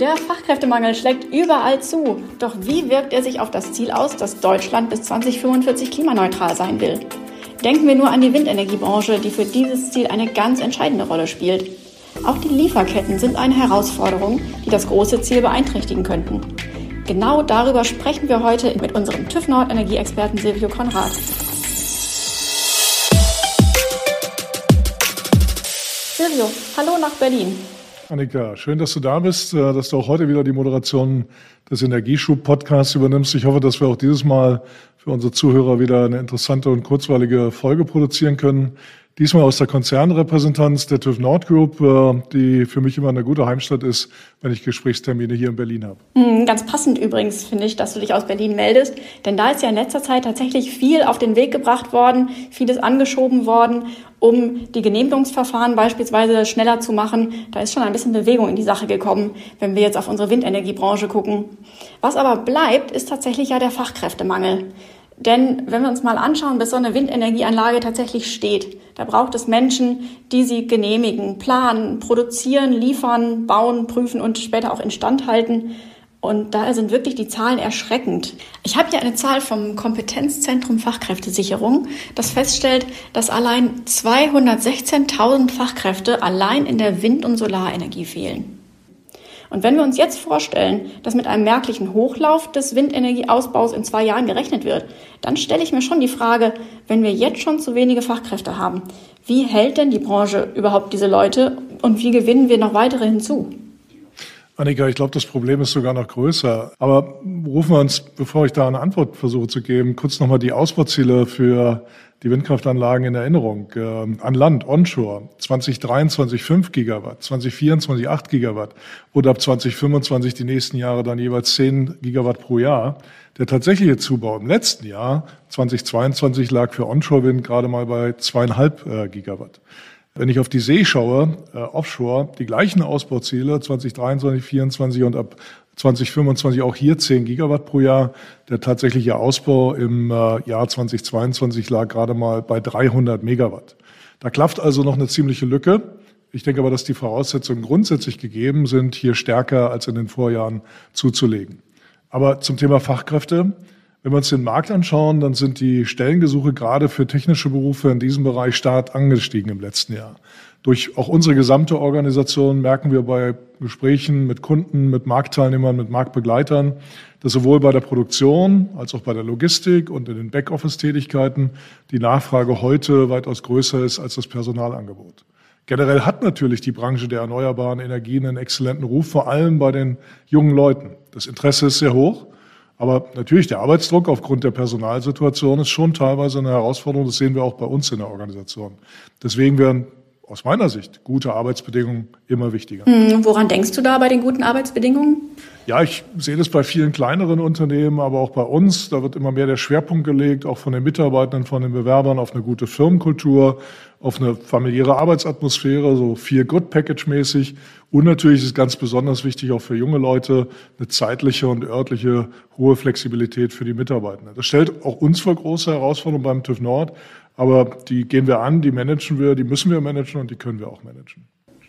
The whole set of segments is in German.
Der Fachkräftemangel schlägt überall zu. Doch wie wirkt er sich auf das Ziel aus, dass Deutschland bis 2045 klimaneutral sein will? Denken wir nur an die Windenergiebranche, die für dieses Ziel eine ganz entscheidende Rolle spielt. Auch die Lieferketten sind eine Herausforderung, die das große Ziel beeinträchtigen könnten. Genau darüber sprechen wir heute mit unserem TÜV Nord Energieexperten Silvio Konrad. Silvio, hallo nach Berlin. Annika, schön, dass du da bist, äh, dass du auch heute wieder die Moderation des Energieschub-Podcasts übernimmst. Ich hoffe, dass wir auch dieses Mal für unsere Zuhörer wieder eine interessante und kurzweilige Folge produzieren können. Diesmal aus der Konzernrepräsentanz der TÜV Nord Group, äh, die für mich immer eine gute Heimstatt ist, wenn ich Gesprächstermine hier in Berlin habe. Hm, ganz passend übrigens finde ich, dass du dich aus Berlin meldest, denn da ist ja in letzter Zeit tatsächlich viel auf den Weg gebracht worden, vieles angeschoben worden, um die Genehmigungsverfahren beispielsweise schneller zu machen. Da ist schon ein bisschen Bewegung in die Sache gekommen, wenn wir jetzt auf unsere Windenergiebranche gucken. Was aber bleibt, ist tatsächlich ja der Fachkräftemangel. Denn wenn wir uns mal anschauen, bis so eine Windenergieanlage tatsächlich steht, da braucht es Menschen, die sie genehmigen, planen, produzieren, liefern, bauen, prüfen und später auch instand halten. Und da sind wirklich die Zahlen erschreckend. Ich habe hier eine Zahl vom Kompetenzzentrum Fachkräftesicherung, das feststellt, dass allein 216.000 Fachkräfte allein in der Wind- und Solarenergie fehlen. Und wenn wir uns jetzt vorstellen, dass mit einem merklichen Hochlauf des Windenergieausbaus in zwei Jahren gerechnet wird, dann stelle ich mir schon die Frage, wenn wir jetzt schon zu wenige Fachkräfte haben, wie hält denn die Branche überhaupt diese Leute und wie gewinnen wir noch weitere hinzu? Annika, ich glaube, das Problem ist sogar noch größer. Aber rufen wir uns, bevor ich da eine Antwort versuche zu geben, kurz nochmal die Ausbauziele für die Windkraftanlagen in Erinnerung. Äh, an Land, onshore, 2023 5 Gigawatt, 2024 8 Gigawatt oder ab 2025 die nächsten Jahre dann jeweils 10 Gigawatt pro Jahr. Der tatsächliche Zubau im letzten Jahr, 2022, lag für Onshore-Wind gerade mal bei zweieinhalb äh, Gigawatt. Wenn ich auf die See schaue, äh, offshore, die gleichen Ausbauziele 2023, 2024 und ab 2025 auch hier 10 Gigawatt pro Jahr. Der tatsächliche Ausbau im äh, Jahr 2022 lag gerade mal bei 300 Megawatt. Da klafft also noch eine ziemliche Lücke. Ich denke aber, dass die Voraussetzungen grundsätzlich gegeben sind, hier stärker als in den Vorjahren zuzulegen. Aber zum Thema Fachkräfte. Wenn wir uns den Markt anschauen, dann sind die Stellengesuche gerade für technische Berufe in diesem Bereich stark angestiegen im letzten Jahr. Durch auch unsere gesamte Organisation merken wir bei Gesprächen mit Kunden, mit Marktteilnehmern, mit Marktbegleitern, dass sowohl bei der Produktion als auch bei der Logistik und in den Backoffice-Tätigkeiten die Nachfrage heute weitaus größer ist als das Personalangebot. Generell hat natürlich die Branche der erneuerbaren Energien einen exzellenten Ruf, vor allem bei den jungen Leuten. Das Interesse ist sehr hoch. Aber natürlich, der Arbeitsdruck aufgrund der Personalsituation ist schon teilweise eine Herausforderung. Das sehen wir auch bei uns in der Organisation. Deswegen werden aus meiner Sicht gute Arbeitsbedingungen immer wichtiger. Hm, woran denkst du da bei den guten Arbeitsbedingungen? Ja, ich sehe das bei vielen kleineren Unternehmen, aber auch bei uns. Da wird immer mehr der Schwerpunkt gelegt, auch von den Mitarbeitern, von den Bewerbern, auf eine gute Firmenkultur, auf eine familiäre Arbeitsatmosphäre, so viel Good Package mäßig. Und natürlich ist ganz besonders wichtig auch für junge Leute eine zeitliche und örtliche hohe Flexibilität für die Mitarbeiter. Das stellt auch uns vor große Herausforderungen beim TÜV Nord. Aber die gehen wir an, die managen wir, die müssen wir managen und die können wir auch managen.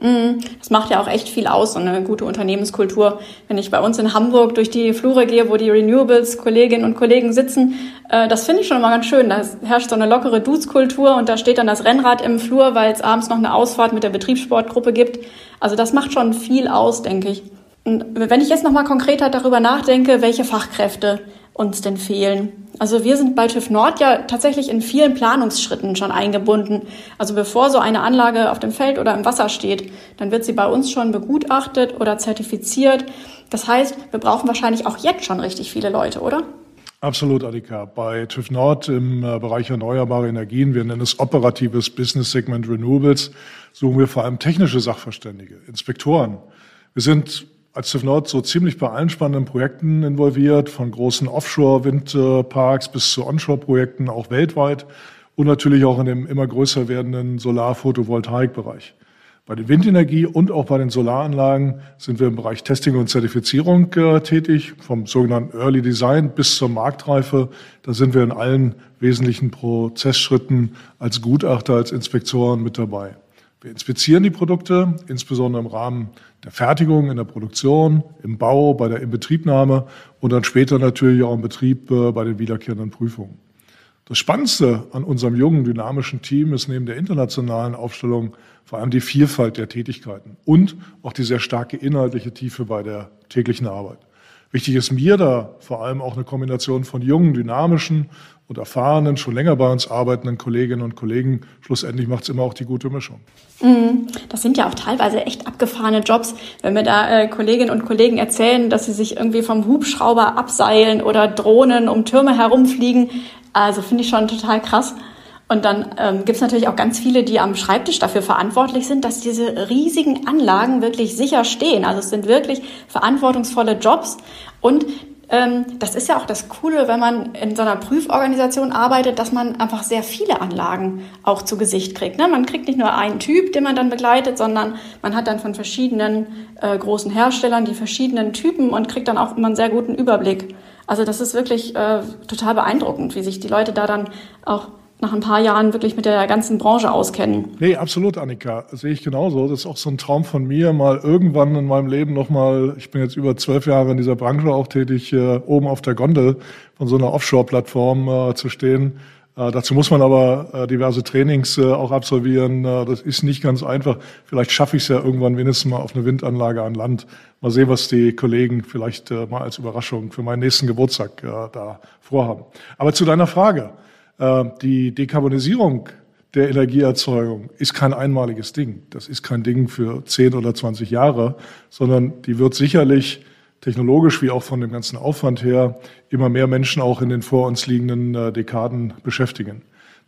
Mhm. Das macht ja auch echt viel aus, so eine gute Unternehmenskultur. Wenn ich bei uns in Hamburg durch die Flure gehe, wo die Renewables-Kolleginnen und Kollegen sitzen, äh, das finde ich schon immer ganz schön. Da herrscht so eine lockere Dudes-Kultur und da steht dann das Rennrad im Flur, weil es abends noch eine Ausfahrt mit der Betriebssportgruppe gibt. Also das macht schon viel aus, denke ich. Und wenn ich jetzt nochmal konkreter darüber nachdenke, welche Fachkräfte uns denn fehlen. Also wir sind bei TÜV Nord ja tatsächlich in vielen Planungsschritten schon eingebunden. Also bevor so eine Anlage auf dem Feld oder im Wasser steht, dann wird sie bei uns schon begutachtet oder zertifiziert. Das heißt, wir brauchen wahrscheinlich auch jetzt schon richtig viele Leute, oder? Absolut, Adika. Bei TÜV Nord im äh, Bereich erneuerbare Energien, wir nennen es operatives Business Segment Renewables, suchen wir vor allem technische Sachverständige, Inspektoren. Wir sind als TÜV Nord so ziemlich bei allen spannenden Projekten involviert, von großen Offshore-Windparks bis zu Onshore-Projekten, auch weltweit und natürlich auch in dem immer größer werdenden Solar-Photovoltaik-Bereich. Bei der Windenergie und auch bei den Solaranlagen sind wir im Bereich Testing und Zertifizierung äh, tätig, vom sogenannten Early Design bis zur Marktreife. Da sind wir in allen wesentlichen Prozessschritten als Gutachter, als Inspektoren mit dabei. Wir inspizieren die Produkte, insbesondere im Rahmen der Fertigung, in der Produktion, im Bau, bei der Inbetriebnahme und dann später natürlich auch im Betrieb äh, bei den wiederkehrenden Prüfungen. Das Spannendste an unserem jungen, dynamischen Team ist neben der internationalen Aufstellung vor allem die Vielfalt der Tätigkeiten und auch die sehr starke inhaltliche Tiefe bei der täglichen Arbeit. Wichtig ist mir da vor allem auch eine Kombination von jungen, dynamischen und erfahrenen, schon länger bei uns arbeitenden Kolleginnen und Kollegen. Schlussendlich macht es immer auch die gute Mischung. Mhm. Das sind ja auch teilweise echt abgefahrene Jobs. Wenn mir da äh, Kolleginnen und Kollegen erzählen, dass sie sich irgendwie vom Hubschrauber abseilen oder Drohnen um Türme herumfliegen, also finde ich schon total krass. Und dann ähm, gibt es natürlich auch ganz viele, die am Schreibtisch dafür verantwortlich sind, dass diese riesigen Anlagen wirklich sicher stehen. Also es sind wirklich verantwortungsvolle Jobs. Und ähm, das ist ja auch das Coole, wenn man in so einer Prüforganisation arbeitet, dass man einfach sehr viele Anlagen auch zu Gesicht kriegt. Ne? Man kriegt nicht nur einen Typ, den man dann begleitet, sondern man hat dann von verschiedenen äh, großen Herstellern die verschiedenen Typen und kriegt dann auch immer einen sehr guten Überblick. Also das ist wirklich äh, total beeindruckend, wie sich die Leute da dann auch nach ein paar Jahren wirklich mit der ganzen Branche auskennen. Nee, absolut, Annika. Das sehe ich genauso. Das ist auch so ein Traum von mir, mal irgendwann in meinem Leben nochmal, ich bin jetzt über zwölf Jahre in dieser Branche auch tätig, äh, oben auf der Gondel von so einer Offshore-Plattform äh, zu stehen. Äh, dazu muss man aber diverse Trainings auch absolvieren. Das ist nicht ganz einfach. Vielleicht schaffe ich es ja irgendwann wenigstens mal auf eine Windanlage an Land. Mal sehen, was die Kollegen vielleicht mal als Überraschung für meinen nächsten Geburtstag da vorhaben. Aber zu deiner Frage. Äh, die Dekarbonisierung der Energieerzeugung ist kein einmaliges Ding. Das ist kein Ding für 10 oder 20 Jahre, sondern die wird sicherlich technologisch wie auch von dem ganzen Aufwand her immer mehr Menschen auch in den vor uns liegenden äh, Dekaden beschäftigen.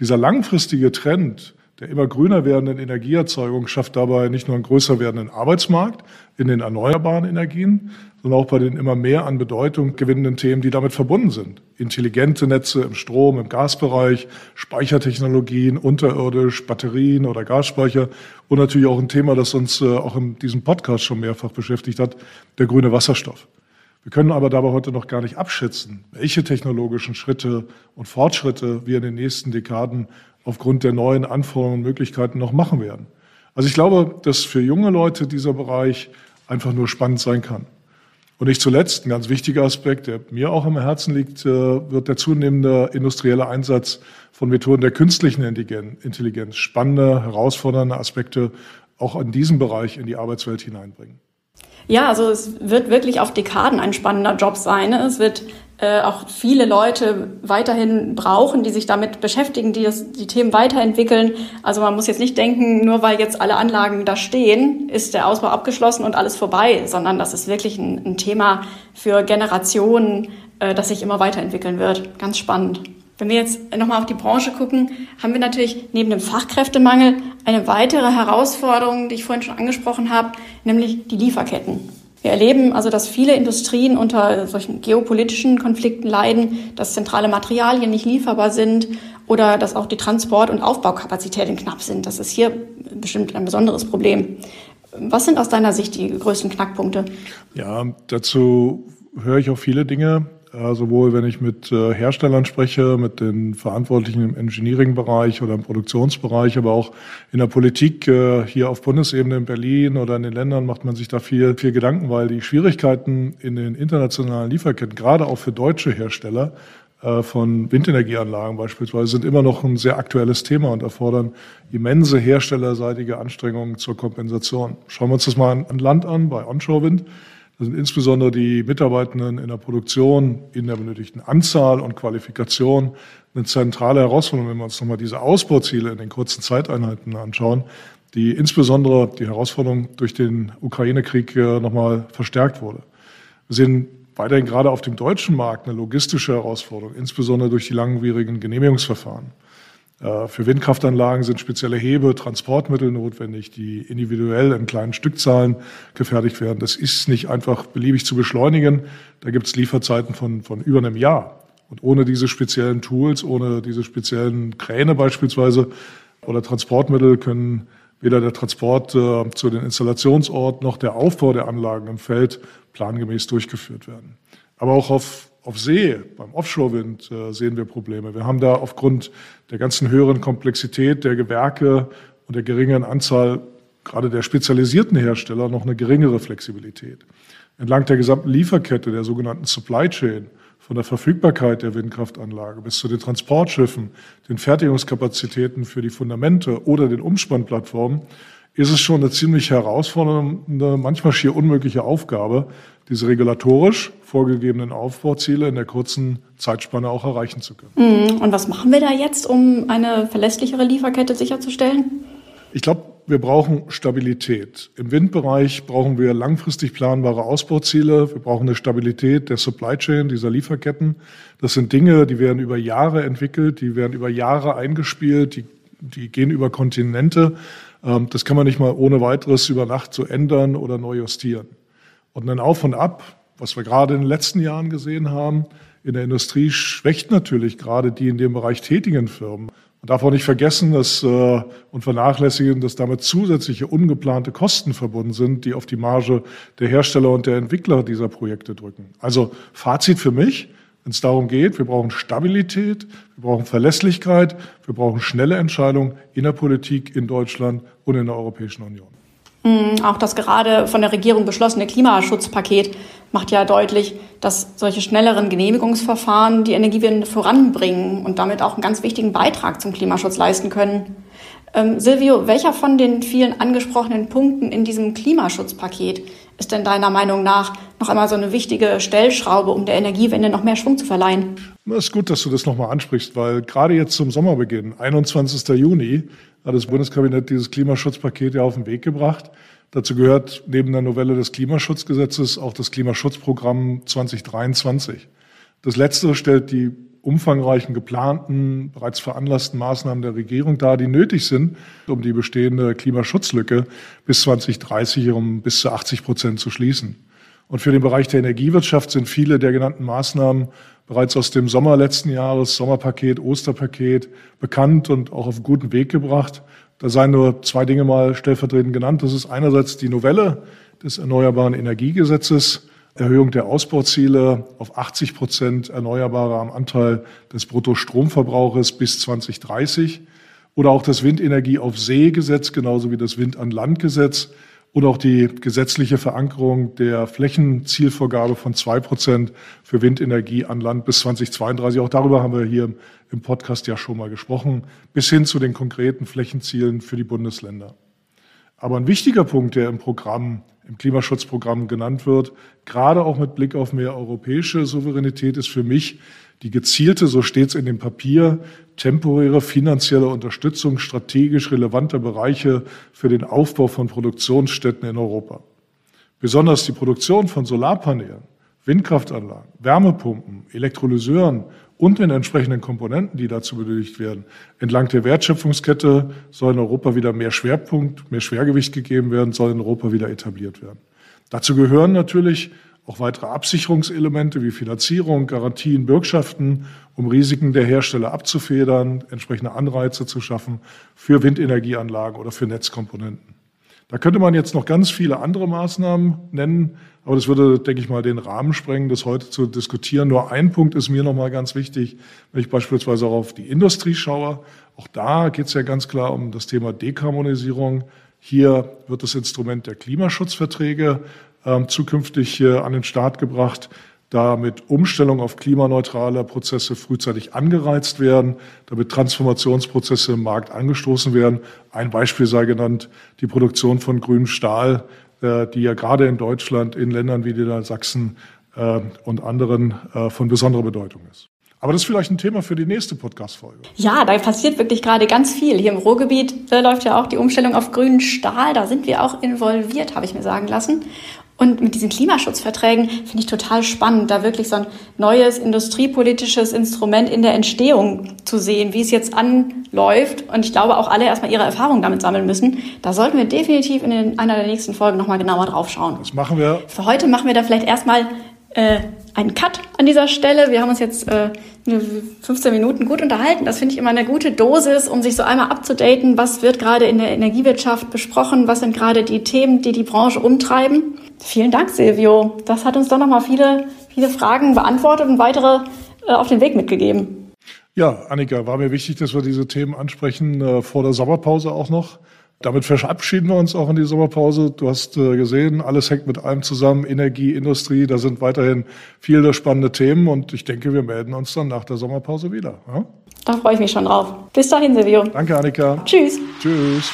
Dieser langfristige Trend der immer grüner werdenden Energieerzeugung schafft dabei nicht nur einen größer werdenden Arbeitsmarkt in den erneuerbaren Energien, sondern auch bei den immer mehr an Bedeutung gewinnenden Themen, die damit verbunden sind. Intelligente Netze im Strom, im Gasbereich, Speichertechnologien, unterirdisch, Batterien oder Gasspeicher und natürlich auch ein Thema, das uns äh, auch in diesem Podcast schon mehrfach beschäftigt hat, der grüne Wasserstoff. Wir können aber dabei heute noch gar nicht abschätzen, welche technologischen Schritte und Fortschritte wir in den nächsten Dekaden aufgrund der neuen Anforderungen und Möglichkeiten noch machen werden. Also ich glaube, dass für junge Leute dieser Bereich einfach nur spannend sein kann. Und nicht zuletzt, ein ganz wichtiger Aspekt, der mir auch am Herzen liegt, äh, wird der zunehmende industrielle Einsatz von Methoden der künstlichen Intelligenz spannende, herausfordernde Aspekte auch in diesem Bereich in die Arbeitswelt hineinbringen. Ja, also es wird wirklich auf Dekaden ein spannender Job sein. Es wird äh, auch viele Leute weiterhin brauchen, die sich damit beschäftigen, die das, die Themen weiterentwickeln. Also man muss jetzt nicht denken, nur weil jetzt alle Anlagen da stehen, ist der Ausbau abgeschlossen und alles vorbei, sondern das ist wirklich ein, ein Thema für Generationen, äh, das sich immer weiterentwickeln wird. Ganz spannend. Wenn wir jetzt nochmal auf die Branche gucken, haben wir natürlich neben dem Fachkräftemangel eine weitere Herausforderung, die ich vorhin schon angesprochen habe, nämlich die Lieferketten. Wir erleben also, dass viele Industrien unter solchen geopolitischen Konflikten leiden, dass zentrale Materialien nicht lieferbar sind oder dass auch die Transport- und Aufbaukapazitäten knapp sind. Das ist hier bestimmt ein besonderes Problem. Was sind aus deiner Sicht die größten Knackpunkte? Ja, dazu höre ich auch viele Dinge sowohl wenn ich mit äh, Herstellern spreche, mit den Verantwortlichen im Engineering-Bereich oder im Produktionsbereich, aber auch in der Politik äh, hier auf Bundesebene in Berlin oder in den Ländern macht man sich da viel, viel Gedanken, weil die Schwierigkeiten in den internationalen Lieferketten, gerade auch für deutsche Hersteller, äh, von Windenergieanlagen beispielsweise sind immer noch ein sehr aktuelles Thema und erfordern immense herstellerseitige Anstrengungen zur Kompensation. Schauen wir uns das mal an Land an, bei Onshore-Wind. Das sind insbesondere die Mitarbeitenden in der Produktion in der benötigten Anzahl und Qualifikation eine zentrale Herausforderung, wenn wir uns nochmal diese Ausbauziele in den kurzen Zeiteinheiten anschauen, die insbesondere die Herausforderung durch den Ukraine-Krieg äh, nochmal verstärkt wurde. Wir sehen weiterhin gerade auf dem deutschen Markt eine logistische Herausforderung, insbesondere durch die langwierigen Genehmigungsverfahren. Äh, für Windkraftanlagen sind spezielle Hebe, Transportmittel notwendig, die individuell in kleinen Stückzahlen gefertigt werden. Das ist nicht einfach beliebig zu beschleunigen. Da gibt es Lieferzeiten von, von über einem Jahr. Und ohne diese speziellen Tools, ohne diese speziellen Kräne beispielsweise oder Transportmittel können weder der Transport äh, zu den Installationsort noch der Aufbau der Anlagen im Feld plangemäß durchgeführt werden. Aber auch auf auf See, beim Offshore-Wind äh, sehen wir Probleme. Wir haben da aufgrund der ganzen höheren Komplexität der Gewerke und der geringeren Anzahl gerade der spezialisierten Hersteller noch eine geringere Flexibilität. Entlang der gesamten Lieferkette, der sogenannten Supply Chain, von der Verfügbarkeit der Windkraftanlage bis zu den Transportschiffen, den Fertigungskapazitäten für die Fundamente oder den Umspannplattformen, ist es schon eine ziemlich herausfordernde, manchmal schier unmögliche Aufgabe, diese regulatorisch vorgegebenen Aufbauziele in der kurzen Zeitspanne auch erreichen zu können. Mhm. Und was machen wir da jetzt, um eine verlässlichere Lieferkette sicherzustellen? Ich glaube, wir brauchen Stabilität. Im Windbereich brauchen wir langfristig planbare Ausbauziele. Wir brauchen eine Stabilität der Supply Chain, dieser Lieferketten. Das sind Dinge, die werden über Jahre entwickelt, die werden über Jahre eingespielt, die, die gehen über Kontinente. Ähm, das kann man nicht mal ohne weiteres über Nacht so ändern oder neu justieren. Und ein Auf und Ab, was wir gerade in den letzten Jahren gesehen haben, in der Industrie schwächt natürlich gerade die in dem Bereich tätigen Firmen. Man darf auch nicht vergessen dass, äh, und vernachlässigen, dass damit zusätzliche ungeplante Kosten verbunden sind, die auf die Marge der Hersteller und der Entwickler dieser Projekte drücken. Also Fazit für mich, wenn es darum geht, wir brauchen Stabilität, wir brauchen Verlässlichkeit, wir brauchen schnelle Entscheidungen in der Politik in Deutschland und in der Europäischen Union. Mm, auch das gerade von der Regierung beschlossene Klimaschutzpaket macht ja deutlich, dass solche schnelleren Genehmigungsverfahren die Energiewende voranbringen und damit auch einen ganz wichtigen Beitrag zum Klimaschutz leisten können. Ähm, Silvio, welcher von den vielen angesprochenen Punkten in diesem Klimaschutzpaket ist denn deiner Meinung nach noch einmal so eine wichtige Stellschraube, um der Energiewende noch mehr Schwung zu verleihen? Es ist gut, dass du das nochmal ansprichst, weil gerade jetzt zum Sommerbeginn, 21. Juni, hat das Bundeskabinett dieses Klimaschutzpaket ja auf den Weg gebracht. Dazu gehört neben der Novelle des Klimaschutzgesetzes auch das Klimaschutzprogramm 2023. Das letztere stellt die umfangreichen geplanten, bereits veranlassten Maßnahmen der Regierung dar, die nötig sind, um die bestehende Klimaschutzlücke bis 2030 um bis zu 80 Prozent zu schließen. Und für den Bereich der Energiewirtschaft sind viele der genannten Maßnahmen bereits aus dem Sommer letzten Jahres, Sommerpaket, Osterpaket, bekannt und auch auf guten Weg gebracht. Da seien nur zwei Dinge mal stellvertretend genannt. Das ist einerseits die Novelle des Erneuerbaren Energiegesetzes, Erhöhung der Ausbauziele auf 80 Prozent Erneuerbare am Anteil des Bruttostromverbrauches bis 2030 oder auch das Windenergie auf See Gesetz, genauso wie das Wind an Land Gesetz oder auch die gesetzliche Verankerung der Flächenzielvorgabe von zwei Prozent für Windenergie an Land bis 2032. Auch darüber haben wir hier im Podcast ja schon mal gesprochen, bis hin zu den konkreten Flächenzielen für die Bundesländer. Aber ein wichtiger Punkt, der im Programm, im Klimaschutzprogramm genannt wird, gerade auch mit Blick auf mehr europäische Souveränität, ist für mich die gezielte, so steht es in dem Papier, temporäre finanzielle Unterstützung strategisch relevanter Bereiche für den Aufbau von Produktionsstätten in Europa. Besonders die Produktion von Solarpanelen, Windkraftanlagen, Wärmepumpen, Elektrolyseuren und den entsprechenden Komponenten, die dazu benötigt werden. Entlang der Wertschöpfungskette soll in Europa wieder mehr Schwerpunkt, mehr Schwergewicht gegeben werden, soll in Europa wieder etabliert werden. Dazu gehören natürlich auch weitere Absicherungselemente wie Finanzierung, Garantien, Bürgschaften, um Risiken der Hersteller abzufedern, entsprechende Anreize zu schaffen für Windenergieanlagen oder für Netzkomponenten. Da könnte man jetzt noch ganz viele andere Maßnahmen nennen, aber das würde, denke ich mal, den Rahmen sprengen, das heute zu diskutieren. Nur ein Punkt ist mir noch mal ganz wichtig, wenn ich beispielsweise auch auf die Industrie schaue. Auch da geht es ja ganz klar um das Thema Dekarbonisierung. Hier wird das Instrument der Klimaschutzverträge äh, zukünftig an den Start gebracht damit Umstellung auf klimaneutrale Prozesse frühzeitig angereizt werden, damit Transformationsprozesse im Markt angestoßen werden. Ein Beispiel sei genannt die Produktion von grünem Stahl, äh, die ja gerade in Deutschland in Ländern wie Niedersachsen äh, und anderen äh, von besonderer Bedeutung ist. Aber das ist vielleicht ein Thema für die nächste Podcast-Folge. Ja, da passiert wirklich gerade ganz viel. Hier im Ruhrgebiet läuft ja auch die Umstellung auf grünen Stahl. Da sind wir auch involviert, habe ich mir sagen lassen. Und mit diesen Klimaschutzverträgen finde ich total spannend, da wirklich so ein neues industriepolitisches Instrument in der Entstehung zu sehen, wie es jetzt anläuft. Und ich glaube, auch alle erstmal ihre Erfahrungen damit sammeln müssen. Da sollten wir definitiv in einer der nächsten Folgen nochmal genauer drauf schauen. Das machen wir. Für heute machen wir da vielleicht erstmal äh, einen Cut an dieser Stelle. Wir haben uns jetzt äh, 15 Minuten gut unterhalten. Das finde ich immer eine gute Dosis, um sich so einmal abzudaten. Was wird gerade in der Energiewirtschaft besprochen? Was sind gerade die Themen, die die Branche umtreiben? Vielen Dank, Silvio. Das hat uns doch nochmal viele, viele Fragen beantwortet und weitere äh, auf den Weg mitgegeben. Ja, Annika, war mir wichtig, dass wir diese Themen ansprechen, äh, vor der Sommerpause auch noch. Damit verabschieden wir uns auch in die Sommerpause. Du hast äh, gesehen, alles hängt mit allem zusammen. Energie, Industrie, da sind weiterhin viele spannende Themen und ich denke, wir melden uns dann nach der Sommerpause wieder. Ja? Da freue ich mich schon drauf. Bis dahin, Silvio. Danke, Annika. Tschüss. Tschüss.